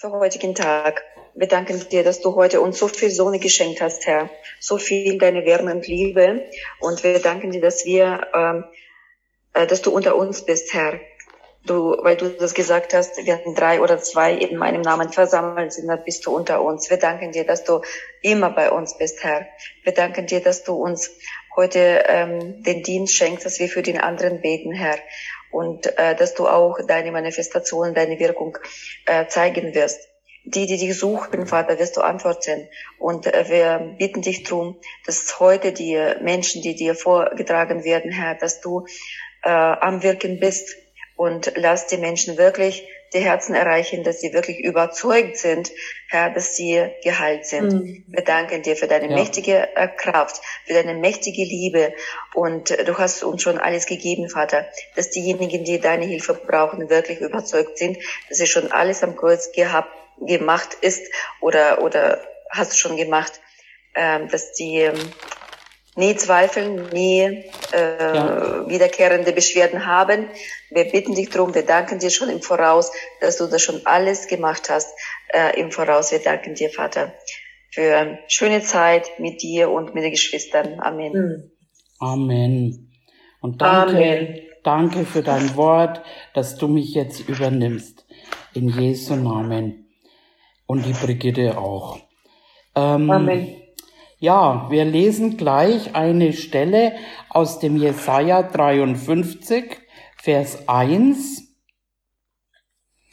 für heutigen Tag. Wir danken dir, dass du heute uns so viel Sonne geschenkt hast, Herr. So viel deine Wärme und Liebe. Und wir danken dir, dass wir, ähm, äh, dass du unter uns bist, Herr. Du, weil du das gesagt hast, hatten drei oder zwei in meinem Namen versammelt sind, dann bist du unter uns. Wir danken dir, dass du immer bei uns bist, Herr. Wir danken dir, dass du uns heute ähm, den Dienst schenkst, dass wir für den anderen beten, Herr. Und äh, dass du auch deine Manifestation, deine Wirkung äh, zeigen wirst. Die, die dich suchen, Vater, wirst du antworten. Und äh, wir bitten dich drum, dass heute die Menschen, die dir vorgetragen werden, Herr, dass du äh, am Wirken bist und lass die Menschen wirklich die Herzen erreichen, dass sie wirklich überzeugt sind, Herr, dass sie geheilt sind. Mhm. Wir danken dir für deine ja. mächtige äh, Kraft, für deine mächtige Liebe und du hast uns schon alles gegeben, Vater, dass diejenigen, die deine Hilfe brauchen, wirklich überzeugt sind, dass sie schon alles am Kreuz gehabt, gemacht ist oder, oder hast du schon gemacht, ähm, dass die ähm, nie zweifeln, nie äh, ja. wiederkehrende Beschwerden haben. Wir bitten dich drum, wir danken dir schon im Voraus, dass du das schon alles gemacht hast äh, im Voraus. Wir danken dir, Vater, für schöne Zeit mit dir und mit den Geschwistern. Amen. Hm. Amen. Und danke, Amen. danke für dein Wort, dass du mich jetzt übernimmst. In Jesu Namen. Und die Brigitte auch. Ähm, Amen. Ja, wir lesen gleich eine Stelle aus dem Jesaja 53, Vers 1.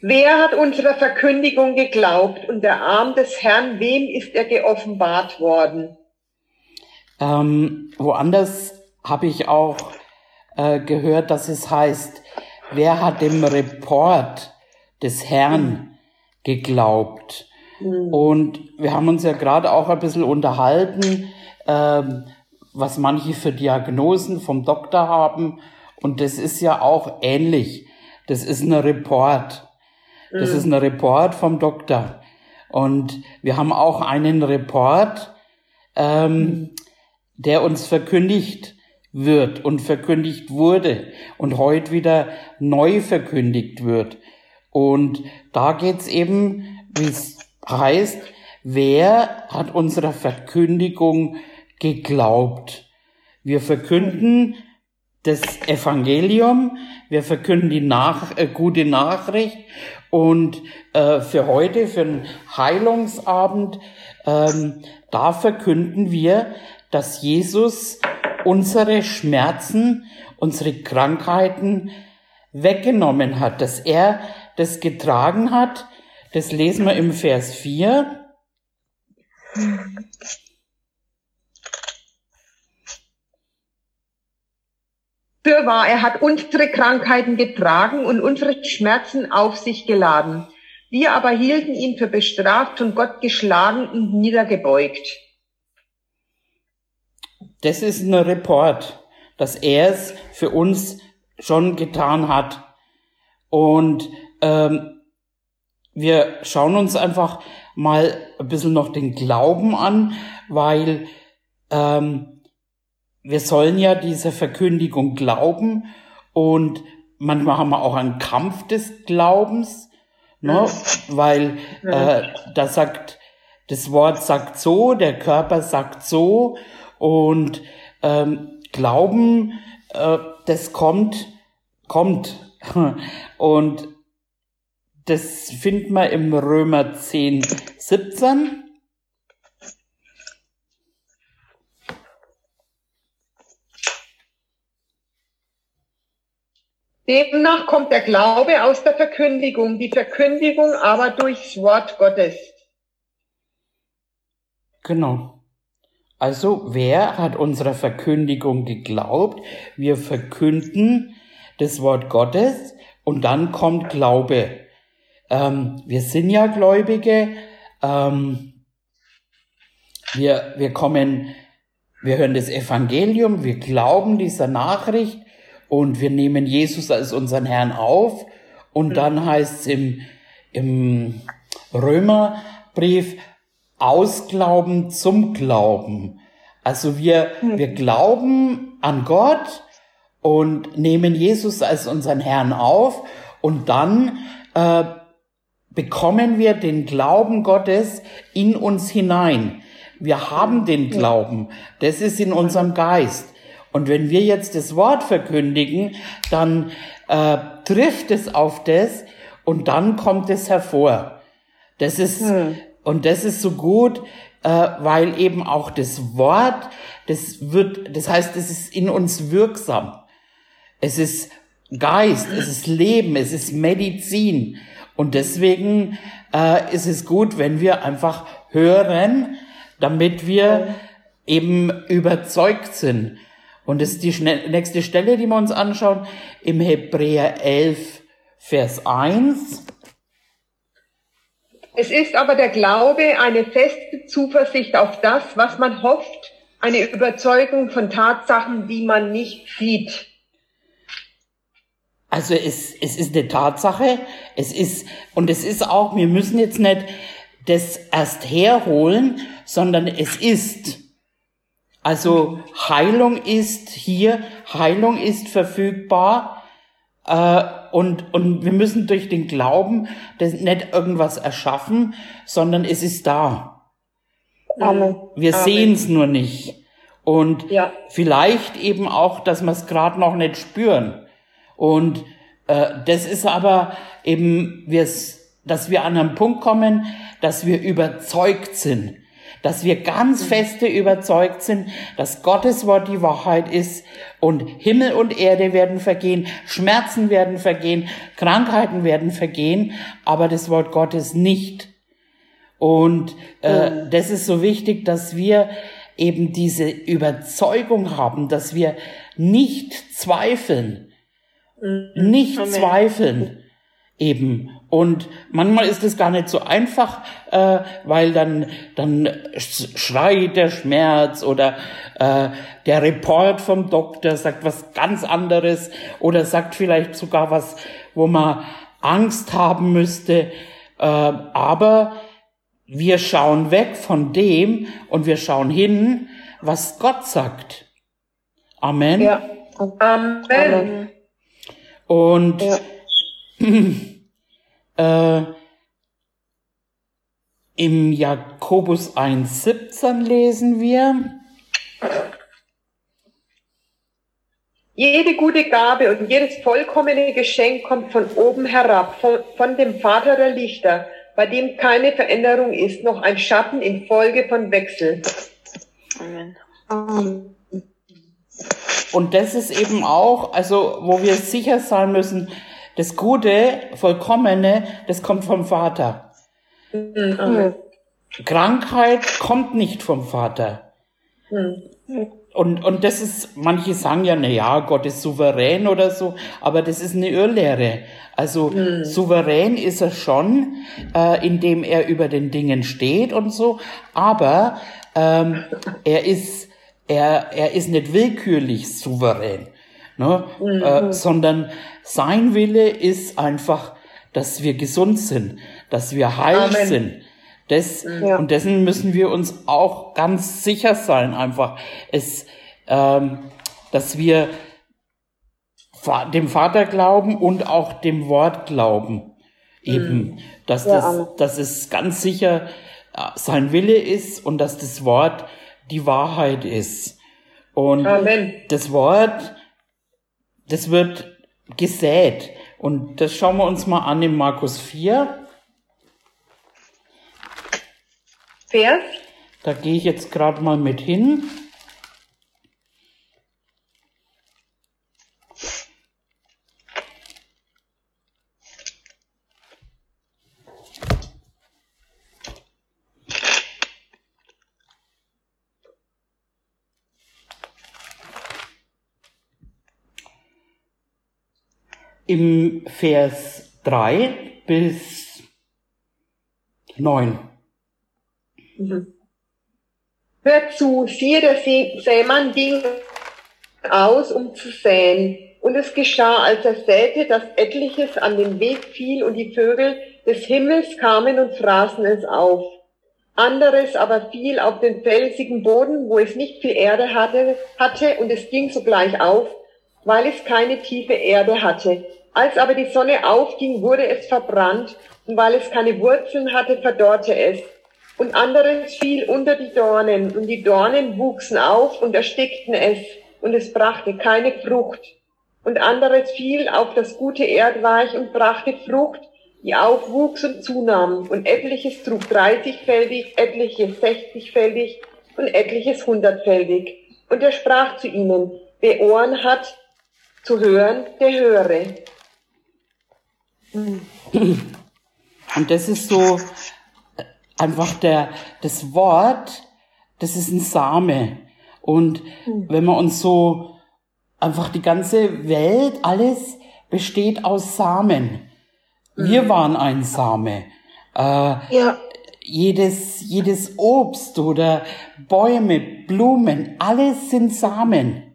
Wer hat unserer Verkündigung geglaubt und der Arm des Herrn, wem ist er geoffenbart worden? Ähm, woanders habe ich auch äh, gehört, dass es heißt, wer hat dem Report des Herrn geglaubt? Mhm. Und wir haben uns ja gerade auch ein bisschen unterhalten, ähm, was manche für Diagnosen vom Doktor haben. Und das ist ja auch ähnlich. Das ist ein Report. Das mhm. ist ein Report vom Doktor. Und wir haben auch einen Report, ähm, der uns verkündigt wird und verkündigt wurde und heute wieder neu verkündigt wird. Und da geht's eben, wie es Heißt, wer hat unserer Verkündigung geglaubt? Wir verkünden das Evangelium, wir verkünden die Nach äh, gute Nachricht und äh, für heute, für den Heilungsabend, ähm, da verkünden wir, dass Jesus unsere Schmerzen, unsere Krankheiten weggenommen hat, dass er das getragen hat, das lesen wir im Vers 4. Fürwahr, er hat unsere Krankheiten getragen und unsere Schmerzen auf sich geladen. Wir aber hielten ihn für bestraft und Gott geschlagen und niedergebeugt. Das ist ein Report, dass er es für uns schon getan hat. Und ähm, wir schauen uns einfach mal ein bisschen noch den Glauben an, weil ähm, wir sollen ja dieser Verkündigung glauben und manchmal haben wir auch einen Kampf des Glaubens, ne? weil äh, da sagt das Wort sagt so, der Körper sagt so und ähm, Glauben, äh, das kommt, kommt und das findet man im Römer 10, 17. Demnach kommt der Glaube aus der Verkündigung, die Verkündigung aber durchs Wort Gottes. Genau. Also, wer hat unserer Verkündigung geglaubt? Wir verkünden das Wort Gottes und dann kommt Glaube. Ähm, wir sind ja Gläubige. Ähm, wir, wir kommen, wir hören das Evangelium, wir glauben dieser Nachricht und wir nehmen Jesus als unseren Herrn auf. Und dann heißt es im, im Römerbrief, Ausglauben zum Glauben. Also wir, wir glauben an Gott und nehmen Jesus als unseren Herrn auf und dann äh, bekommen wir den Glauben Gottes in uns hinein. Wir haben den Glauben. Das ist in unserem Geist. Und wenn wir jetzt das Wort verkündigen, dann äh, trifft es auf das und dann kommt es hervor. Das ist, hm. und das ist so gut, äh, weil eben auch das Wort, das wird, das heißt, es ist in uns wirksam. Es ist Geist, es ist Leben, es ist Medizin. Und deswegen äh, ist es gut, wenn wir einfach hören, damit wir eben überzeugt sind. Und das ist die nächste Stelle, die wir uns anschauen, im Hebräer 11, Vers 1. Es ist aber der Glaube eine feste Zuversicht auf das, was man hofft, eine Überzeugung von Tatsachen, die man nicht sieht. Also es, es ist eine Tatsache, es ist, und es ist auch, wir müssen jetzt nicht das erst herholen, sondern es ist. Also Heilung ist hier, Heilung ist verfügbar äh, und, und wir müssen durch den Glauben das nicht irgendwas erschaffen, sondern es ist da. Amen. Wir sehen es nur nicht. Und ja. vielleicht eben auch, dass wir es gerade noch nicht spüren. Und äh, das ist aber eben, dass wir an einen Punkt kommen, dass wir überzeugt sind dass wir ganz feste überzeugt sind, dass Gottes Wort die Wahrheit ist und Himmel und Erde werden vergehen, Schmerzen werden vergehen, Krankheiten werden vergehen, aber das Wort Gottes nicht. Und äh, mhm. das ist so wichtig, dass wir eben diese Überzeugung haben, dass wir nicht zweifeln. Nicht Amen. zweifeln eben. Und manchmal ist es gar nicht so einfach, äh, weil dann, dann schreit der Schmerz oder äh, der Report vom Doktor sagt was ganz anderes oder sagt vielleicht sogar was, wo man Angst haben müsste. Äh, aber wir schauen weg von dem und wir schauen hin, was Gott sagt. Amen. Ja. Amen. Und ja. äh, im Jakobus 1,17 lesen wir. Jede gute Gabe und jedes vollkommene Geschenk kommt von oben herab, von, von dem Vater der Lichter, bei dem keine Veränderung ist, noch ein Schatten in Folge von Wechsel. Amen. Und das ist eben auch, also wo wir sicher sein müssen, das Gute, Vollkommene, das kommt vom Vater. Mhm. Krankheit kommt nicht vom Vater. Mhm. Und, und das ist, manche sagen ja, na ja, Gott ist souverän oder so, aber das ist eine Irrlehre. Also mhm. souverän ist er schon, äh, indem er über den Dingen steht und so, aber ähm, er ist er, er ist nicht willkürlich souverän ne? Mhm. Äh, sondern sein Wille ist einfach, dass wir gesund sind, dass wir heil Amen. sind. Das, ja. Und dessen müssen wir uns auch ganz sicher sein, einfach, es, ähm, dass wir dem Vater glauben und auch dem Wort glauben. Eben, mhm. dass, ja, das, dass es ganz sicher äh, sein Wille ist und dass das Wort die Wahrheit ist. Und Amen. das Wort das wird gesät. Und das schauen wir uns mal an in Markus 4. Vers? Da gehe ich jetzt gerade mal mit hin. Im Vers 3 bis 9. Mhm. Hört zu, siehe, der Sämann ging aus, um zu säen. Und es geschah, als er säte, dass etliches an den Weg fiel und die Vögel des Himmels kamen und fraßen es auf. Anderes aber fiel auf den felsigen Boden, wo es nicht viel Erde hatte, hatte und es ging sogleich auf, weil es keine tiefe Erde hatte. Als aber die Sonne aufging, wurde es verbrannt, und weil es keine Wurzeln hatte, verdorrte es. Und anderes fiel unter die Dornen, und die Dornen wuchsen auf und erstickten es, und es brachte keine Frucht. Und anderes fiel auf das gute Erdreich und brachte Frucht, die aufwuchs und zunahm, und etliches trug dreißigfältig, etliches sechzigfältig und etliches hundertfältig. Und er sprach zu ihnen, wer Ohren hat zu hören, der höre. Und das ist so einfach der, das Wort, das ist ein Same. Und wenn wir uns so einfach die ganze Welt, alles besteht aus Samen. Wir mhm. waren ein Same. Äh, ja. Jedes, jedes Obst oder Bäume, Blumen, alles sind Samen.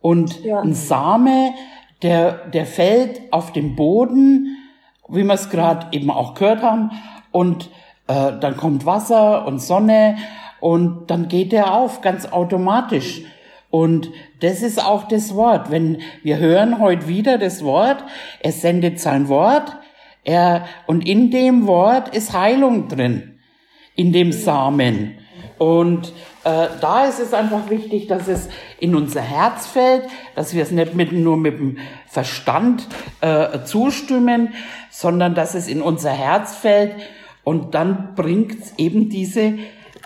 Und ja. ein Same, der, der fällt auf den Boden, wie wir es gerade eben auch gehört haben, und äh, dann kommt Wasser und Sonne und dann geht er auf, ganz automatisch. Und das ist auch das Wort. Wenn wir hören heute wieder das Wort, er sendet sein Wort, er, und in dem Wort ist Heilung drin, in dem Samen. Und äh, da ist es einfach wichtig, dass es in unser Herz fällt, dass wir es nicht mit, nur mit dem Verstand äh, zustimmen, sondern dass es in unser Herz fällt und dann bringt es eben diese,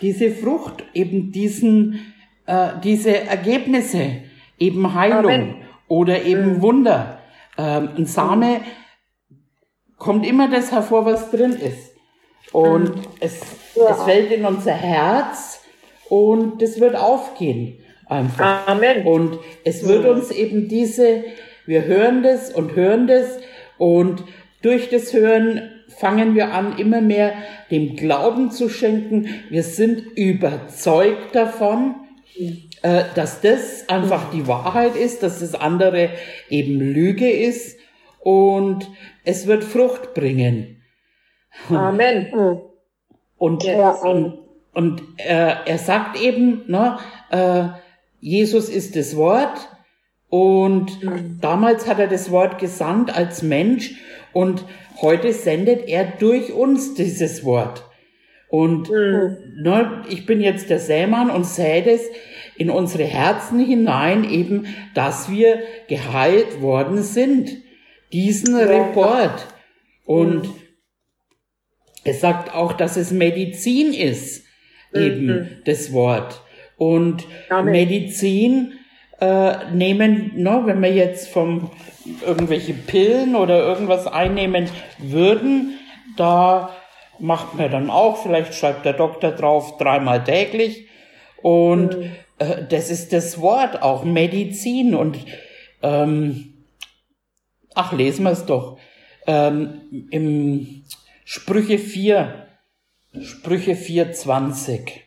diese Frucht, eben diesen, äh, diese Ergebnisse, eben Heilung Amen. oder eben mhm. Wunder. Ähm, ein Same kommt immer das hervor, was drin ist. Und mhm. es, ja. es fällt in unser Herz und das wird aufgehen einfach. Amen. Und es wird uns eben diese, wir hören das und hören das und durch das Hören fangen wir an, immer mehr dem Glauben zu schenken. Wir sind überzeugt davon, äh, dass das einfach die Wahrheit ist, dass das andere eben Lüge ist und es wird Frucht bringen. Amen. Und, ja, und, und äh, er sagt eben, ne, äh, Jesus ist das Wort und mhm. damals hat er das Wort gesandt als Mensch und heute sendet er durch uns dieses Wort. Und mhm. ne, ich bin jetzt der Sämann und sähe das in unsere Herzen hinein, eben, dass wir geheilt worden sind diesen Report. Und mhm. Es sagt auch, dass es Medizin ist, eben mhm. das Wort. Und Amen. Medizin äh, nehmen, no, wenn wir jetzt vom irgendwelche Pillen oder irgendwas einnehmen würden, da macht man dann auch, vielleicht schreibt der Doktor drauf, dreimal täglich. Und mhm. äh, das ist das Wort, auch Medizin. Und ähm, Ach, lesen wir es doch. Ähm, Im Sprüche 4, Sprüche 4, 20.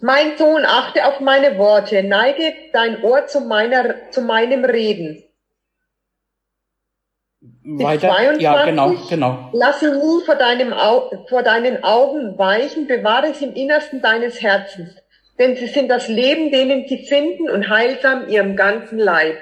Mein Sohn, achte auf meine Worte, neige dein Ohr zu, meiner, zu meinem Reden. Weiter, 22, ja, genau, genau. Lass ihn nie vor, deinem Au vor deinen Augen weichen, bewahre es im Innersten deines Herzens denn sie sind das Leben, denen sie finden und heilsam ihrem ganzen Leib.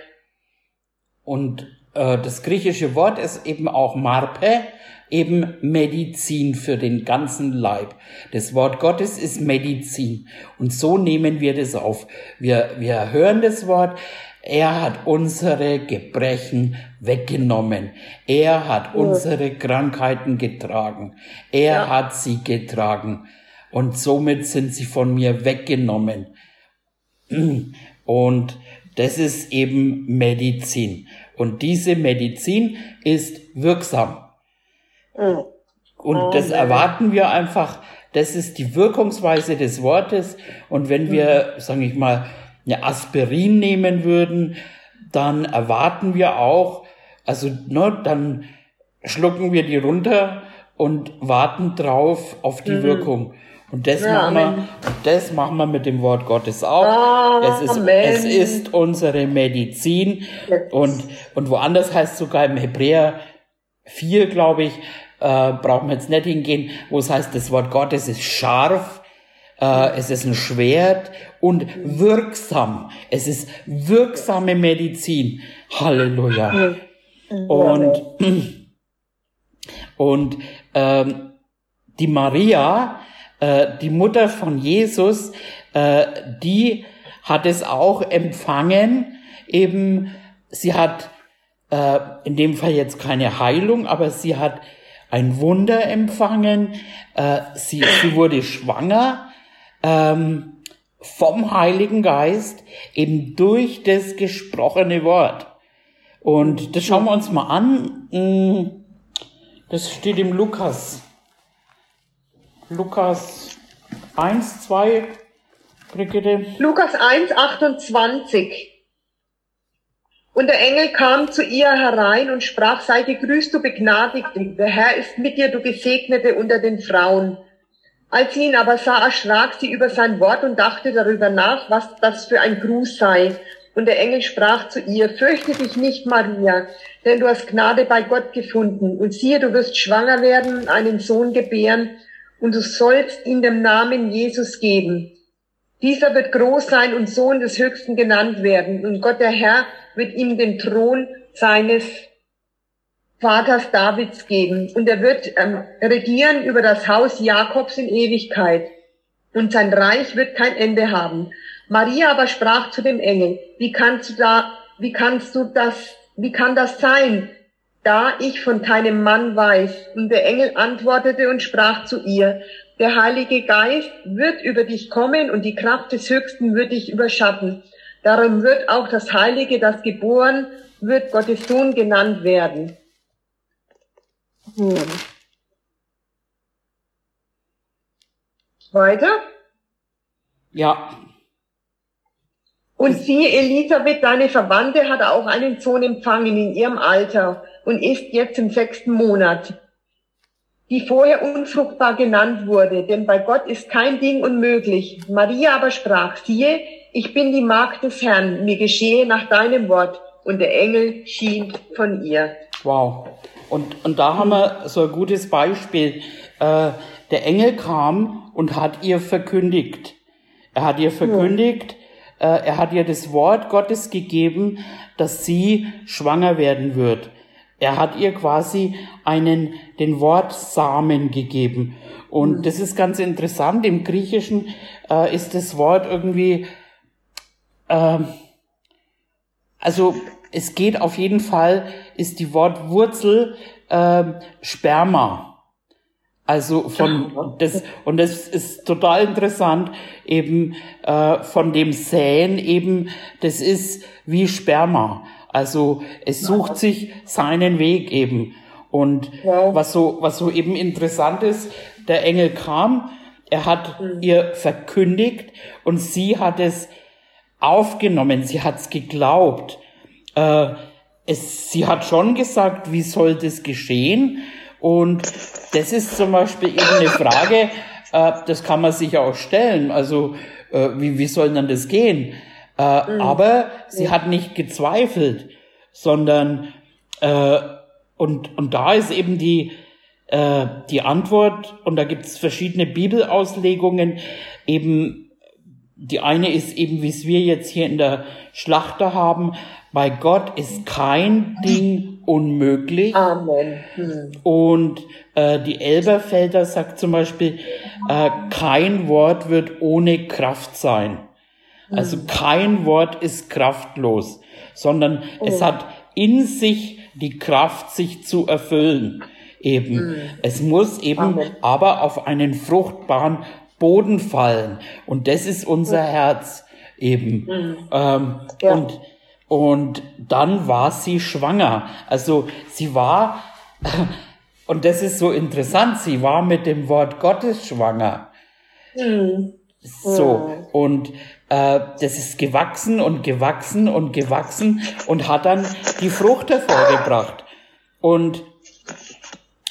Und das griechische Wort ist eben auch Marpe, eben Medizin für den ganzen Leib. Das Wort Gottes ist Medizin. Und so nehmen wir das auf. Wir, wir hören das Wort. Er hat unsere Gebrechen weggenommen. Er hat ja. unsere Krankheiten getragen. Er ja. hat sie getragen und somit sind sie von mir weggenommen. Und das ist eben Medizin. Und diese Medizin ist wirksam. Und oh, das erwarten wir einfach. Das ist die Wirkungsweise des Wortes. Und wenn wir, mhm. sage ich mal, eine Aspirin nehmen würden, dann erwarten wir auch, also ne, dann schlucken wir die runter und warten drauf auf die mhm. Wirkung. Und das, ja, machen wir, das machen wir mit dem Wort Gottes auch. Ah, es, ist, es ist unsere Medizin. Und, und woanders heißt sogar im Hebräer 4, glaube ich, äh, brauchen wir jetzt nicht hingehen, wo es heißt, das Wort Gottes ist scharf äh, es ist ein Schwert und wirksam. Es ist wirksame Medizin. Halleluja. Und, und ähm, die Maria, äh, die Mutter von Jesus, äh, die hat es auch empfangen. Eben, sie hat äh, in dem Fall jetzt keine Heilung, aber sie hat ein Wunder empfangen. Äh, sie, sie wurde schwanger ähm, vom Heiligen Geist, eben durch das gesprochene Wort. Und das schauen wir uns mal an. Mm, das steht im Lukas. Lukas 1, 2, Brigitte. Lukas 1, 28. Und der Engel kam zu ihr herein und sprach, sei gegrüßt, du Begnadigte, der Herr ist mit dir, du Gesegnete unter den Frauen. Als sie ihn aber sah, erschrak sie über sein Wort und dachte darüber nach, was das für ein Gruß sei. Und der Engel sprach zu ihr, fürchte dich nicht, Maria, denn du hast Gnade bei Gott gefunden. Und siehe, du wirst schwanger werden und einen Sohn gebären, und du sollst ihn dem Namen Jesus geben. Dieser wird groß sein und Sohn des Höchsten genannt werden. Und Gott der Herr wird ihm den Thron seines Vaters Davids geben und er wird ähm, regieren über das Haus Jakobs in Ewigkeit und sein Reich wird kein Ende haben. Maria aber sprach zu dem Engel, wie kannst du da, wie kannst du das, wie kann das sein, da ich von keinem Mann weiß? Und der Engel antwortete und sprach zu ihr, der Heilige Geist wird über dich kommen und die Kraft des Höchsten wird dich überschatten. Darum wird auch das Heilige, das geboren wird, Gottes Sohn genannt werden. Hm. Weiter? Ja. Und sie, Elisabeth, deine Verwandte, hat auch einen Sohn empfangen in ihrem Alter und ist jetzt im sechsten Monat, die vorher unfruchtbar genannt wurde, denn bei Gott ist kein Ding unmöglich. Maria aber sprach, siehe, ich bin die Magd des Herrn, mir geschehe nach deinem Wort. Und der Engel schien von ihr. Wow. Und, und da haben wir so ein gutes Beispiel. Äh, der Engel kam und hat ihr verkündigt. Er hat ihr verkündigt, ja. Äh, er hat ihr das Wort Gottes gegeben, dass sie schwanger werden wird. Er hat ihr quasi einen, den Wortsamen gegeben. Und mhm. das ist ganz interessant. Im Griechischen äh, ist das Wort irgendwie ähm, also es geht auf jeden Fall, ist die Wortwurzel ähm, Sperma. Also von das und das ist total interessant eben äh, von dem Säen eben das ist wie Sperma. Also es sucht sich seinen Weg eben und was so was so eben interessant ist, der Engel kam, er hat mhm. ihr verkündigt und sie hat es aufgenommen, sie hat's geglaubt. Äh, es, sie hat schon gesagt, wie soll das geschehen? Und das ist zum Beispiel eben eine Frage, äh, das kann man sich auch stellen. Also äh, wie, wie soll denn das gehen? Äh, mhm. Aber sie hat nicht gezweifelt, sondern äh, und, und da ist eben die, äh, die Antwort, und da gibt's verschiedene Bibelauslegungen, eben die eine ist eben, wie es wir jetzt hier in der Schlachter haben, bei Gott ist kein Ding unmöglich. Amen. Hm. Und äh, die Elberfelder sagt zum Beispiel, äh, kein Wort wird ohne Kraft sein. Also hm. kein Wort ist kraftlos, sondern oh. es hat in sich die Kraft, sich zu erfüllen. Eben. Hm. Es muss eben Amen. aber auf einen fruchtbaren Boden fallen. Und das ist unser Herz eben. Mhm. Ähm, ja. Und und dann war sie schwanger. Also sie war, und das ist so interessant, sie war mit dem Wort Gottes schwanger. Mhm. So, und äh, das ist gewachsen und gewachsen und gewachsen und hat dann die Frucht hervorgebracht. Und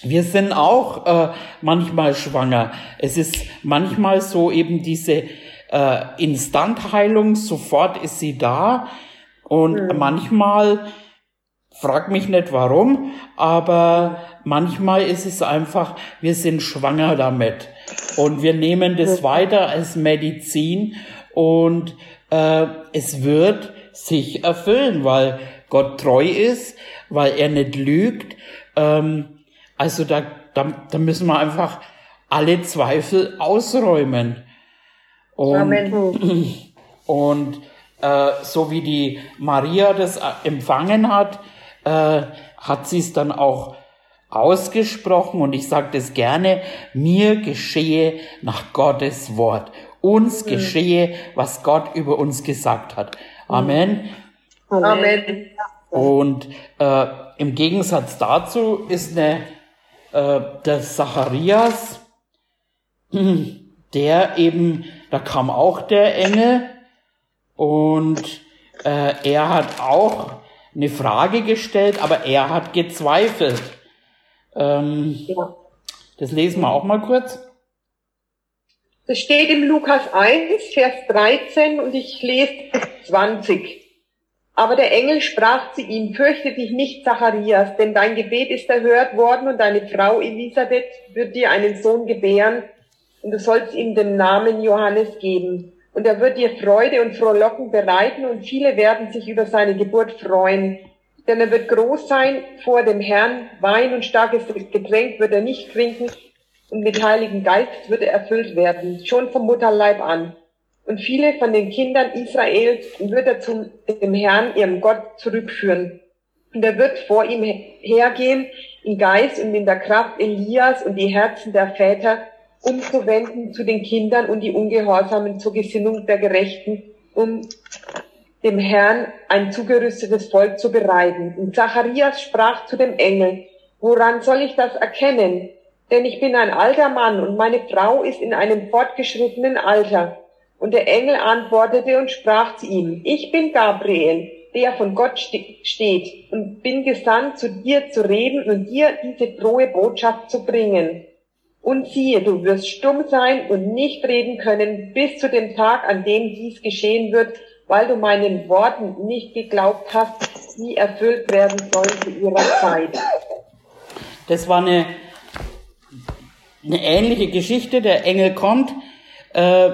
wir sind auch äh, manchmal schwanger. Es ist manchmal so eben diese äh, Instantheilung, sofort ist sie da. Und mhm. manchmal frag mich nicht warum, aber manchmal ist es einfach, wir sind schwanger damit und wir nehmen das weiter als Medizin und äh, es wird sich erfüllen, weil Gott treu ist, weil er nicht lügt. Ähm, also da, da, da müssen wir einfach alle Zweifel ausräumen. Und, Amen. und so wie die Maria das empfangen hat, äh, hat sie es dann auch ausgesprochen und ich sage das gerne, mir geschehe nach Gottes Wort. Uns mhm. geschehe, was Gott über uns gesagt hat. Amen. Amen. Und äh, im Gegensatz dazu ist eine, äh, der Zacharias, der eben, da kam auch der Engel und äh, er hat auch eine Frage gestellt, aber er hat gezweifelt. Ähm, ja. Das lesen wir auch mal kurz. Das steht im Lukas 1, Vers 13 und ich lese 20. Aber der Engel sprach zu ihm, fürchte dich nicht, Zacharias, denn dein Gebet ist erhört worden und deine Frau Elisabeth wird dir einen Sohn gebären und du sollst ihm den Namen Johannes geben. Und er wird dir Freude und Frohlocken bereiten und viele werden sich über seine Geburt freuen. Denn er wird groß sein vor dem Herrn, Wein und starkes Getränk wird er nicht trinken und mit Heiligen Geist wird er erfüllt werden, schon vom Mutterleib an. Und viele von den Kindern Israels wird er zu dem Herrn, ihrem Gott, zurückführen. Und er wird vor ihm hergehen in Geist und in der Kraft Elias und die Herzen der Väter umzuwenden zu den Kindern und die Ungehorsamen zur Gesinnung der Gerechten, um dem Herrn ein zugerüstetes Volk zu bereiten. Und Zacharias sprach zu dem Engel, woran soll ich das erkennen? Denn ich bin ein alter Mann und meine Frau ist in einem fortgeschrittenen Alter. Und der Engel antwortete und sprach zu ihm, ich bin Gabriel, der von Gott steht und bin gesandt, zu dir zu reden und dir diese frohe Botschaft zu bringen. Und siehe, du wirst stumm sein und nicht reden können bis zu dem Tag, an dem dies geschehen wird, weil du meinen Worten nicht geglaubt hast, die erfüllt werden sollen zu ihrer Zeit. Das war eine, eine ähnliche Geschichte. Der Engel kommt, äh,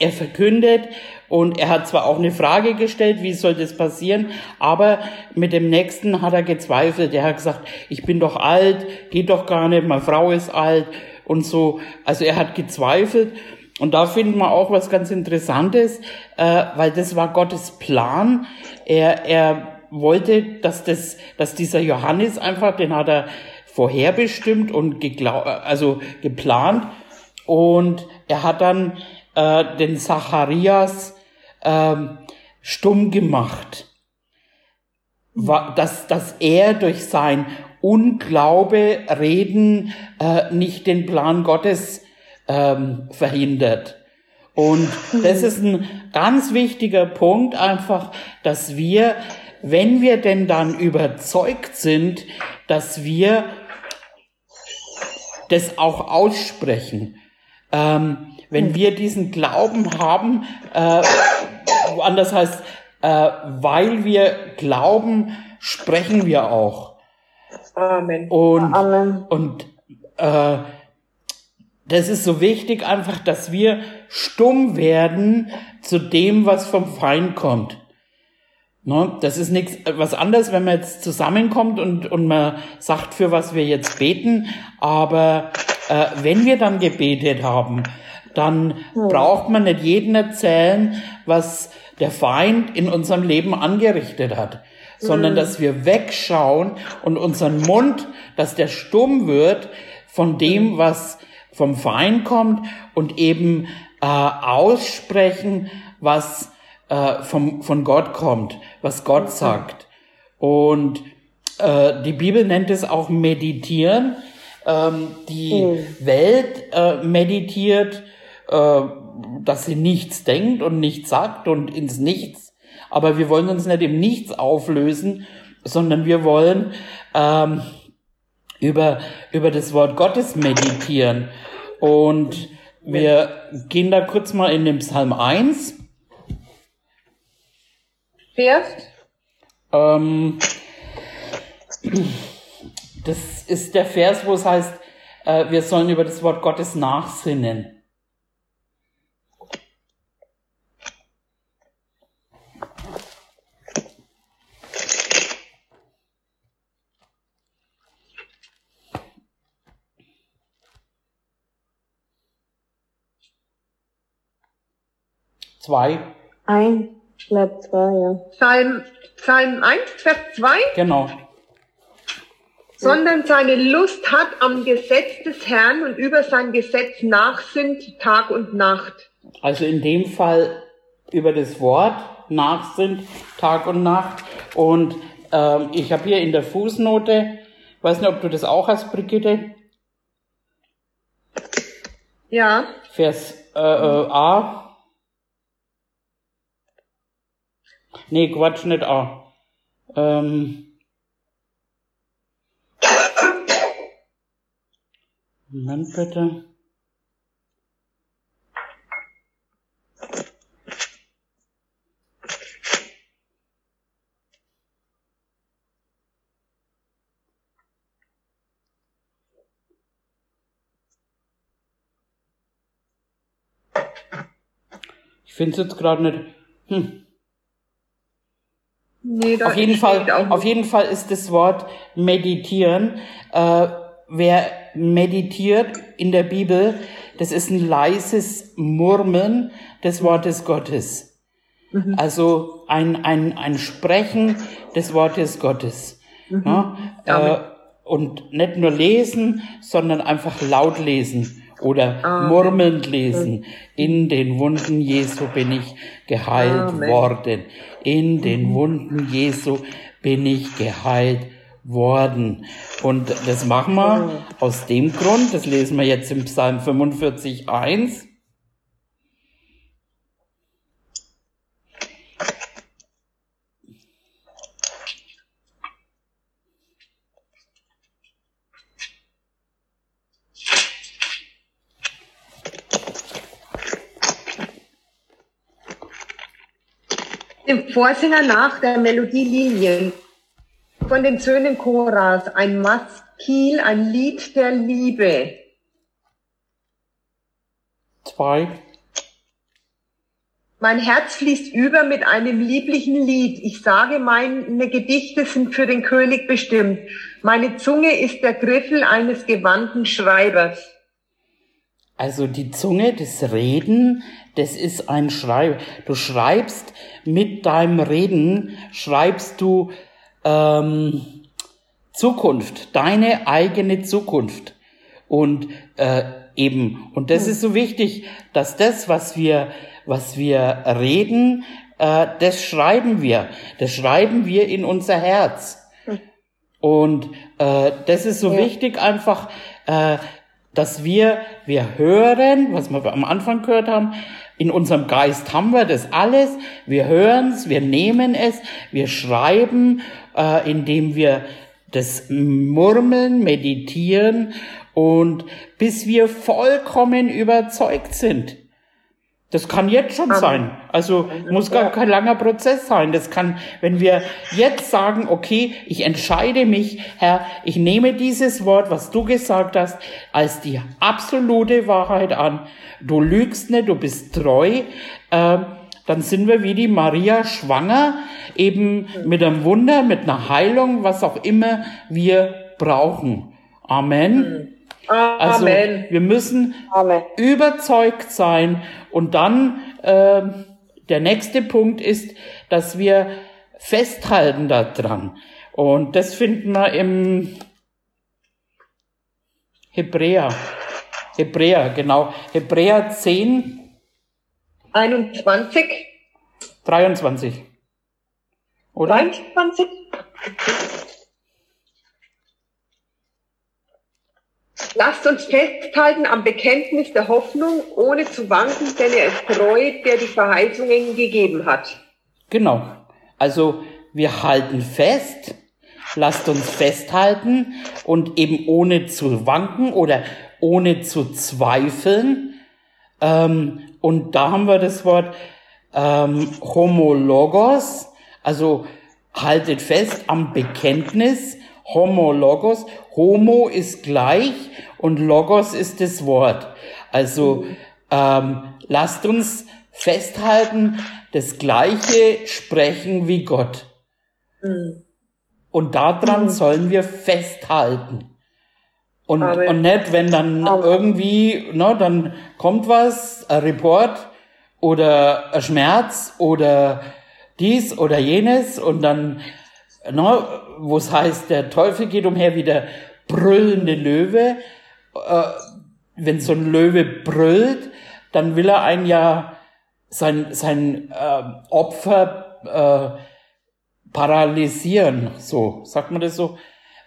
er verkündet und er hat zwar auch eine Frage gestellt, wie soll das passieren, aber mit dem nächsten hat er gezweifelt. Er hat gesagt, ich bin doch alt, geht doch gar nicht, meine Frau ist alt und so. Also er hat gezweifelt und da finden wir auch was ganz Interessantes, äh, weil das war Gottes Plan. Er, er wollte, dass das, dass dieser Johannes einfach, den hat er vorherbestimmt und geglau also geplant und er hat dann äh, den Zacharias äh, stumm gemacht. Dass, dass er durch sein Unglaube reden äh, nicht den Plan Gottes ähm, verhindert. Und das ist ein ganz wichtiger Punkt einfach, dass wir, wenn wir denn dann überzeugt sind, dass wir das auch aussprechen. Ähm, wenn hm. wir diesen Glauben haben, äh, woanders heißt, äh, weil wir glauben, sprechen wir auch. Amen. Und, Amen. und äh, das ist so wichtig einfach, dass wir stumm werden zu dem, was vom Feind kommt. Ne? Das ist nichts was anderes, wenn man jetzt zusammenkommt und, und man sagt, für was wir jetzt beten. Aber äh, wenn wir dann gebetet haben, dann hm. braucht man nicht jeden erzählen, was der Feind in unserem Leben angerichtet hat, sondern hm. dass wir wegschauen und unseren Mund, dass der stumm wird von dem, hm. was vom Feind kommt und eben äh, aussprechen, was äh, vom, von Gott kommt, was Gott hm. sagt. Und äh, die Bibel nennt es auch meditieren. Ähm, die mhm. Welt äh, meditiert äh, dass sie nichts denkt und nichts sagt und ins Nichts. Aber wir wollen uns nicht im Nichts auflösen, sondern wir wollen ähm, über, über das Wort Gottes meditieren. Und wir gehen da kurz mal in den Psalm 1. Vers? Ähm, Das ist der Vers, wo es heißt, äh, wir sollen über das Wort Gottes nachsinnen. Zwei. Ein, glaube zwei, ja. Psalm, Psalm 1, Vers 2? Genau. Sondern seine Lust hat am Gesetz des Herrn und über sein Gesetz nachsinnt Tag und Nacht. Also in dem Fall über das Wort nachsinnt Tag und Nacht. Und ähm, ich habe hier in der Fußnote, weiß nicht, ob du das auch hast, Brigitte. Ja. Vers äh, äh, A. Nee, Quatsch, nicht A. Ähm. Moment bitte. Ich finde es jetzt gerade nicht. Hm. Nee, auf jeden Fall, auf jeden Fall ist das Wort meditieren. Äh, wer meditiert in der Bibel, das ist ein leises Murmeln des Wortes Gottes. Mhm. Also ein, ein, ein Sprechen des Wortes Gottes. Mhm. Ja, äh, und nicht nur lesen, sondern einfach laut lesen oder Amen. murmelnd lesen. In den Wunden Jesu bin ich geheilt Amen. worden. In den Wunden Jesu bin ich geheilt worden. Und das machen wir aus dem Grund, das lesen wir jetzt im Psalm 45, 1. dem Vorsänger nach der Melodie Linien von den Söhnen Choras, ein Maskil, ein Lied der Liebe. Zwei. Mein Herz fließt über mit einem lieblichen Lied. Ich sage, meine Gedichte sind für den König bestimmt. Meine Zunge ist der Griffel eines gewandten Schreibers. Also die Zunge, das Reden, das ist ein Schreib. Du schreibst mit deinem Reden, schreibst du ähm, Zukunft, deine eigene Zukunft. Und äh, eben, und das ist so wichtig, dass das, was wir, was wir reden, äh, das schreiben wir. Das schreiben wir in unser Herz. Und äh, das ist so ja. wichtig einfach, äh, dass wir, wir hören, was wir am Anfang gehört haben, in unserem Geist haben wir das alles. Wir hören es, wir nehmen es, wir schreiben, äh, indem wir das Murmeln, meditieren und bis wir vollkommen überzeugt sind. Das kann jetzt schon sein. Also muss gar kein langer Prozess sein. Das kann, wenn wir jetzt sagen, okay, ich entscheide mich, Herr, ich nehme dieses Wort, was du gesagt hast, als die absolute Wahrheit an. Du lügst nicht, du bist treu. Äh, dann sind wir wie die Maria schwanger, eben mit einem Wunder, mit einer Heilung, was auch immer wir brauchen. Amen. Also wir müssen Amen. überzeugt sein und dann äh, der nächste Punkt ist, dass wir festhalten daran. Und das finden wir im Hebräer. Hebräer, genau. Hebräer 10. 21. 23. Oder? 23. Lasst uns festhalten am Bekenntnis der Hoffnung, ohne zu wanken, denn er ist treu, der die Verheißungen gegeben hat. Genau. Also wir halten fest, lasst uns festhalten und eben ohne zu wanken oder ohne zu zweifeln. Ähm, und da haben wir das Wort ähm, Homologos, also haltet fest am Bekenntnis, Homo Logos. Homo ist gleich und Logos ist das Wort. Also ähm, lasst uns festhalten, das gleiche sprechen wie Gott. Mhm. Und daran mhm. sollen wir festhalten. Und, und nicht, wenn dann Amen. irgendwie, ne, dann kommt was, ein Report oder ein Schmerz oder dies oder jenes und dann, ne, wo es heißt, der Teufel geht umher wie der brüllende Löwe. Äh, wenn so ein Löwe brüllt, dann will er ein ja sein, sein äh, Opfer äh, paralysieren, so, sagt man das so?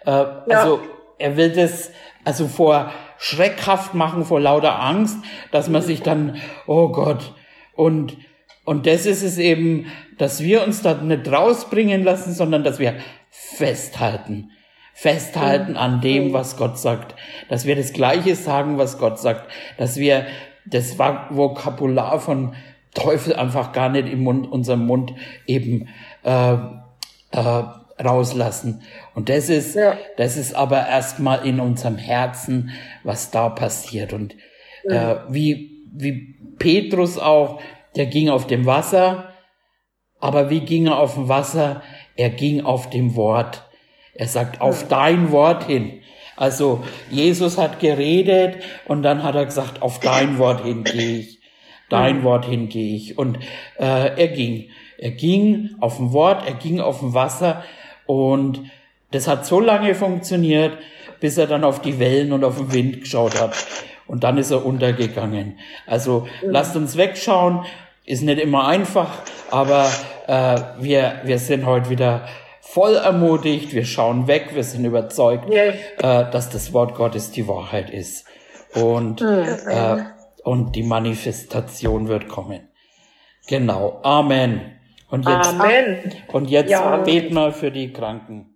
Äh, ja. Also er will das also vor schreckhaft machen, vor lauter Angst, dass man sich dann, oh Gott, und und das ist es eben, dass wir uns da nicht rausbringen lassen, sondern dass wir festhalten. Festhalten an dem, was Gott sagt. Dass wir das Gleiche sagen, was Gott sagt. Dass wir das Vokabular von Teufel einfach gar nicht im Mund, unserem Mund eben äh, äh, rauslassen. Und das ist, ja. das ist aber erstmal in unserem Herzen, was da passiert. Und äh, wie, wie Petrus auch, der ging auf dem Wasser, aber wie ging er auf dem Wasser? Er ging auf dem Wort. Er sagt, auf dein Wort hin. Also Jesus hat geredet und dann hat er gesagt, auf dein Wort hin gehe ich dein. Wort hingehe ich. Und äh, er ging. Er ging auf dem Wort, er ging auf dem Wasser und das hat so lange funktioniert, bis er dann auf die Wellen und auf den Wind geschaut hat. Und dann ist er untergegangen. Also mhm. lasst uns wegschauen. Ist nicht immer einfach, aber äh, wir, wir sind heute wieder voll ermutigt. Wir schauen weg. Wir sind überzeugt, yes. äh, dass das Wort Gottes die Wahrheit ist. Und mhm. äh, und die Manifestation wird kommen. Genau. Amen. Und jetzt, Amen. Und jetzt ja. beten wir für die Kranken.